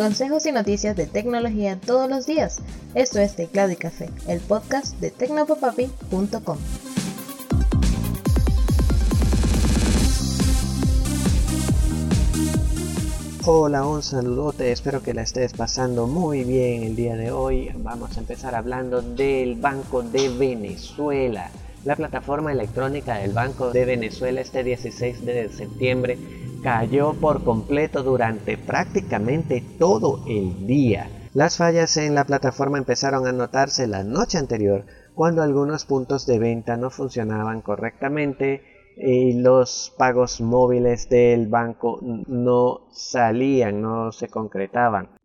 Consejos y noticias de tecnología todos los días. Esto es Teclado y Café, el podcast de tecnopopapi.com. Hola, un saludote, espero que la estés pasando muy bien el día de hoy. Vamos a empezar hablando del Banco de Venezuela. La plataforma electrónica del Banco de Venezuela este 16 de septiembre cayó por completo durante prácticamente todo el día. Las fallas en la plataforma empezaron a notarse la noche anterior cuando algunos puntos de venta no funcionaban correctamente y los pagos móviles del banco no salían, no se concretaban.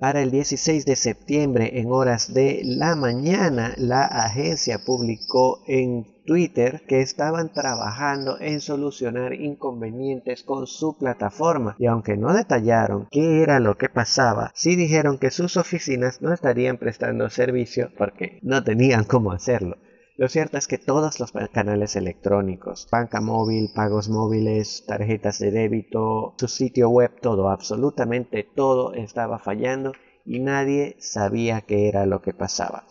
Para el 16 de septiembre, en horas de la mañana, la agencia publicó en Twitter que estaban trabajando en solucionar inconvenientes con su plataforma y aunque no detallaron qué era lo que pasaba, sí dijeron que sus oficinas no estarían prestando servicio porque no tenían cómo hacerlo. Lo cierto es que todos los canales electrónicos, banca móvil, pagos móviles, tarjetas de débito, su sitio web, todo, absolutamente todo estaba fallando y nadie sabía qué era lo que pasaba.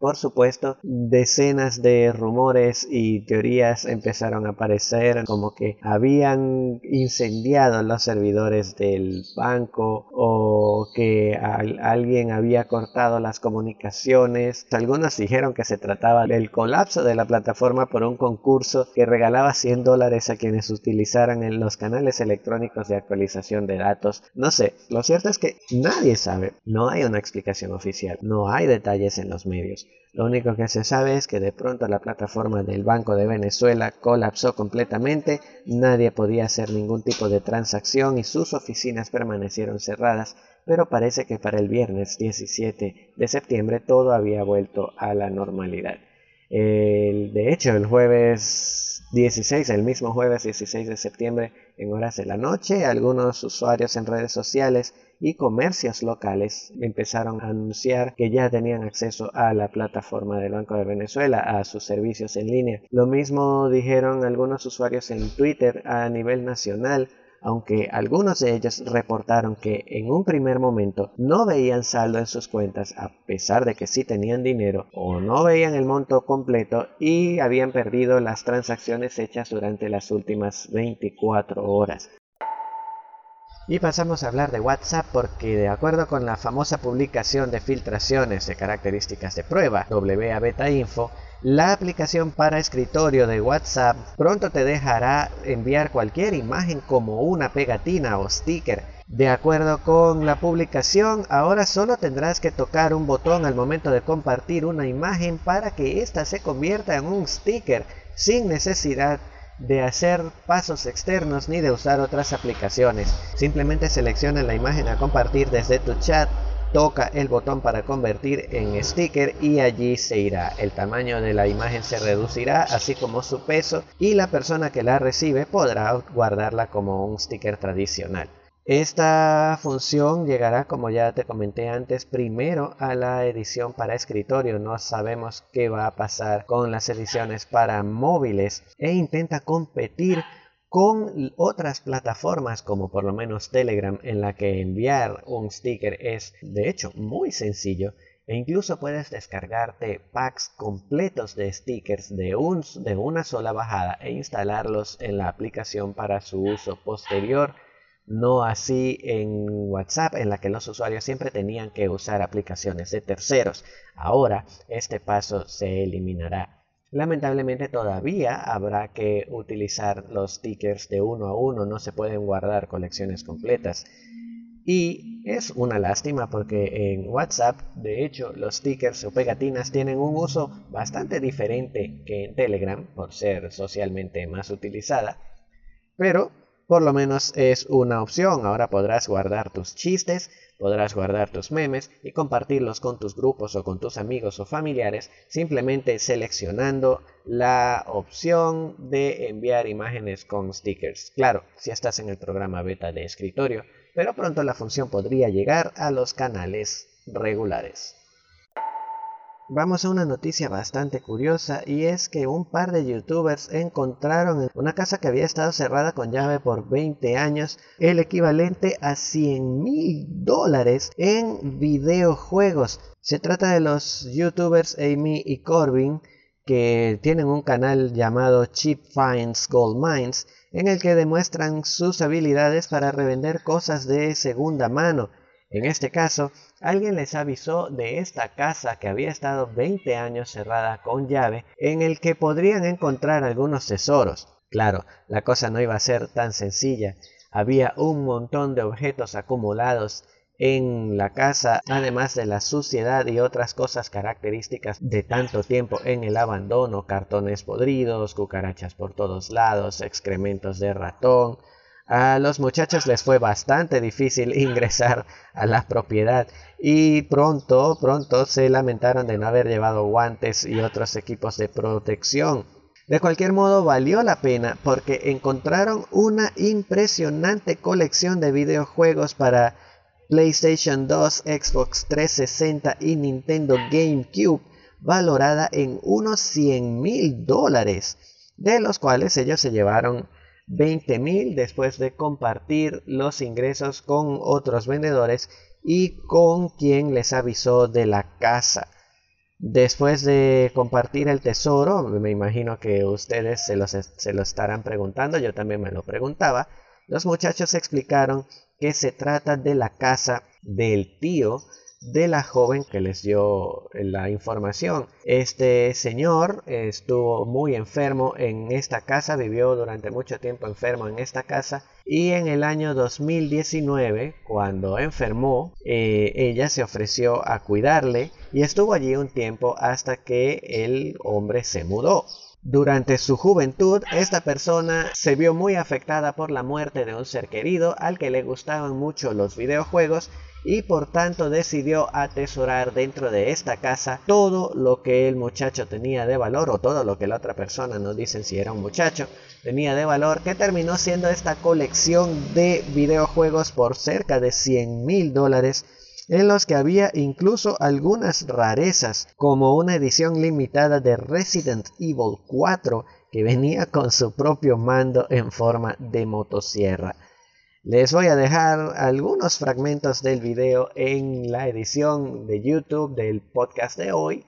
Por supuesto, decenas de rumores y teorías empezaron a aparecer como que habían incendiado los servidores del banco o que alguien había cortado las comunicaciones. Algunos dijeron que se trataba del colapso de la plataforma por un concurso que regalaba 100 dólares a quienes utilizaran en los canales electrónicos de actualización de datos. No sé, lo cierto es que nadie sabe, no hay una explicación oficial, no hay detalles en los medios. Lo único que se sabe es que de pronto la plataforma del Banco de Venezuela colapsó completamente, nadie podía hacer ningún tipo de transacción y sus oficinas permanecieron cerradas, pero parece que para el viernes 17 de septiembre todo había vuelto a la normalidad. de hecho, el jueves 16, el mismo jueves 16 de septiembre, en horas de la noche, algunos usuarios en redes sociales y comercios locales empezaron a anunciar que ya tenían acceso a la plataforma del Banco de Venezuela, a sus servicios en línea. Lo mismo dijeron algunos usuarios en Twitter a nivel nacional aunque algunos de ellos reportaron que en un primer momento no veían saldo en sus cuentas a pesar de que sí tenían dinero o no veían el monto completo y habían perdido las transacciones hechas durante las últimas 24 horas. Y pasamos a hablar de WhatsApp porque de acuerdo con la famosa publicación de filtraciones de características de prueba WA Beta Info, la aplicación para escritorio de WhatsApp pronto te dejará enviar cualquier imagen como una pegatina o sticker. De acuerdo con la publicación, ahora solo tendrás que tocar un botón al momento de compartir una imagen para que ésta se convierta en un sticker sin necesidad de hacer pasos externos ni de usar otras aplicaciones. Simplemente selecciona la imagen a compartir desde tu chat, toca el botón para convertir en sticker y allí se irá. El tamaño de la imagen se reducirá, así como su peso, y la persona que la recibe podrá guardarla como un sticker tradicional. Esta función llegará, como ya te comenté antes, primero a la edición para escritorio. No sabemos qué va a pasar con las ediciones para móviles e intenta competir con otras plataformas como por lo menos Telegram en la que enviar un sticker es de hecho muy sencillo e incluso puedes descargarte packs completos de stickers de, un, de una sola bajada e instalarlos en la aplicación para su uso posterior no así en WhatsApp, en la que los usuarios siempre tenían que usar aplicaciones de terceros. Ahora este paso se eliminará. Lamentablemente todavía habrá que utilizar los stickers de uno a uno, no se pueden guardar colecciones completas. Y es una lástima porque en WhatsApp, de hecho, los stickers o pegatinas tienen un uso bastante diferente que en Telegram, por ser socialmente más utilizada. Pero por lo menos es una opción. Ahora podrás guardar tus chistes, podrás guardar tus memes y compartirlos con tus grupos o con tus amigos o familiares simplemente seleccionando la opción de enviar imágenes con stickers. Claro, si estás en el programa beta de escritorio, pero pronto la función podría llegar a los canales regulares. Vamos a una noticia bastante curiosa y es que un par de youtubers encontraron en una casa que había estado cerrada con llave por 20 años el equivalente a 100 mil dólares en videojuegos. Se trata de los youtubers Amy y Corbin que tienen un canal llamado Cheap Finds Gold Mines en el que demuestran sus habilidades para revender cosas de segunda mano. En este caso, alguien les avisó de esta casa que había estado 20 años cerrada con llave, en el que podrían encontrar algunos tesoros. Claro, la cosa no iba a ser tan sencilla. Había un montón de objetos acumulados en la casa, además de la suciedad y otras cosas características de tanto tiempo en el abandono, cartones podridos, cucarachas por todos lados, excrementos de ratón, a los muchachos les fue bastante difícil ingresar a la propiedad y pronto, pronto se lamentaron de no haber llevado guantes y otros equipos de protección. De cualquier modo valió la pena porque encontraron una impresionante colección de videojuegos para PlayStation 2, Xbox 360 y Nintendo GameCube valorada en unos 100 mil dólares, de los cuales ellos se llevaron 20 mil después de compartir los ingresos con otros vendedores y con quien les avisó de la casa. Después de compartir el tesoro, me imagino que ustedes se, se lo estarán preguntando, yo también me lo preguntaba, los muchachos explicaron que se trata de la casa del tío de la joven que les dio la información. Este señor estuvo muy enfermo en esta casa, vivió durante mucho tiempo enfermo en esta casa y en el año 2019, cuando enfermó, eh, ella se ofreció a cuidarle y estuvo allí un tiempo hasta que el hombre se mudó. Durante su juventud, esta persona se vio muy afectada por la muerte de un ser querido al que le gustaban mucho los videojuegos y por tanto decidió atesorar dentro de esta casa todo lo que el muchacho tenía de valor o todo lo que la otra persona, no dicen si era un muchacho, tenía de valor que terminó siendo esta colección de videojuegos por cerca de 100 mil dólares en los que había incluso algunas rarezas como una edición limitada de Resident Evil 4 que venía con su propio mando en forma de motosierra. Les voy a dejar algunos fragmentos del video en la edición de YouTube del podcast de hoy.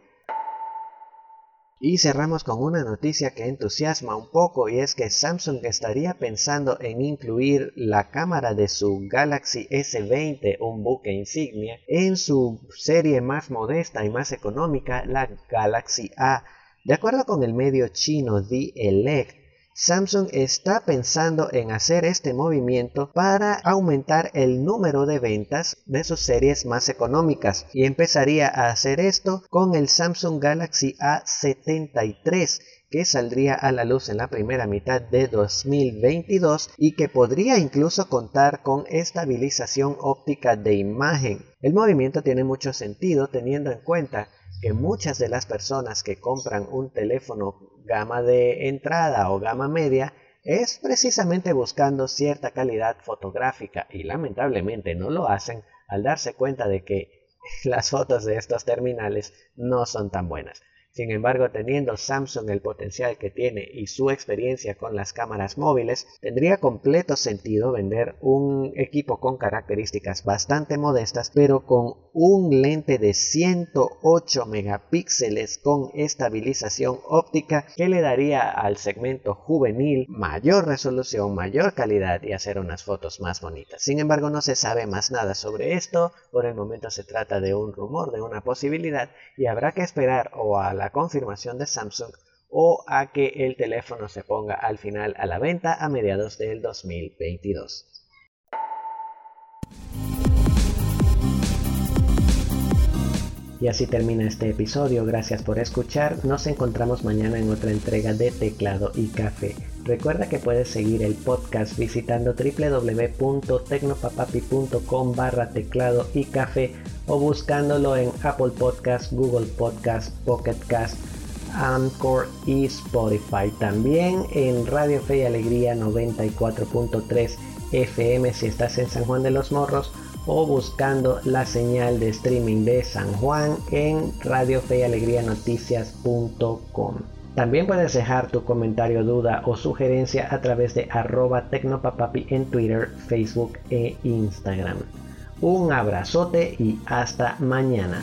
Y cerramos con una noticia que entusiasma un poco y es que Samsung estaría pensando en incluir la cámara de su Galaxy S20, un buque insignia, en su serie más modesta y más económica, la Galaxy A. De acuerdo con el medio chino The Elect, Samsung está pensando en hacer este movimiento para aumentar el número de ventas de sus series más económicas y empezaría a hacer esto con el Samsung Galaxy A73 que saldría a la luz en la primera mitad de 2022 y que podría incluso contar con estabilización óptica de imagen. El movimiento tiene mucho sentido teniendo en cuenta que muchas de las personas que compran un teléfono gama de entrada o gama media es precisamente buscando cierta calidad fotográfica y lamentablemente no lo hacen al darse cuenta de que las fotos de estos terminales no son tan buenas. Sin embargo, teniendo Samsung el potencial que tiene y su experiencia con las cámaras móviles, tendría completo sentido vender un equipo con características bastante modestas, pero con un lente de 108 megapíxeles con estabilización óptica que le daría al segmento juvenil mayor resolución, mayor calidad y hacer unas fotos más bonitas. Sin embargo, no se sabe más nada sobre esto, por el momento se trata de un rumor, de una posibilidad y habrá que esperar o a la confirmación de Samsung o a que el teléfono se ponga al final a la venta a mediados del 2022. Y así termina este episodio, gracias por escuchar, nos encontramos mañana en otra entrega de Teclado y Café. Recuerda que puedes seguir el podcast visitando www.tecnopapapi.com barra teclado y café o buscándolo en Apple Podcast, Google Podcast, Pocket Cast, Anchor y Spotify. También en Radio Fe y Alegría 94.3 FM si estás en San Juan de los Morros o buscando la señal de streaming de San Juan en Radio Fe y Alegría Noticias.com. También puedes dejar tu comentario, duda o sugerencia a través de arroba tecnopapapi en Twitter, Facebook e Instagram. Un abrazote y hasta mañana.